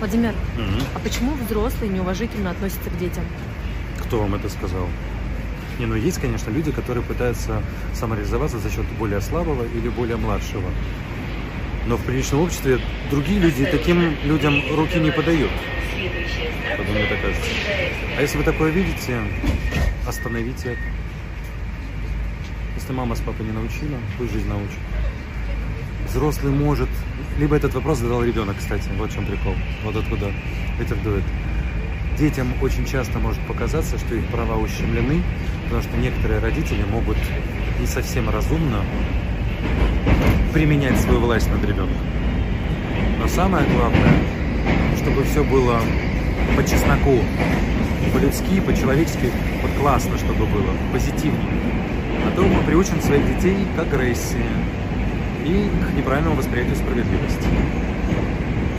Владимир, Мгм. а почему взрослые неуважительно относятся к детям? Кто вам это сказал? Не, ну есть, конечно, люди, которые пытаются самореализоваться за счет более слабого или более младшего. Но в приличном обществе другие люди таким людям руки не подают. Как мне так кажется. А если вы такое видите, остановите это. Если мама с папой не научила, пусть жизнь научит. Взрослый может... Либо этот вопрос задал ребенок, кстати. Вот в чем прикол. Вот откуда ветер дует. Детям очень часто может показаться, что их права ущемлены, потому что некоторые родители могут не совсем разумно применять свою власть над ребенком. Но самое главное, чтобы все было по чесноку, по-людски, по-человечески, вот классно, чтобы было, позитивно. А то мы приучим своих детей к агрессии и к неправильному восприятию справедливости.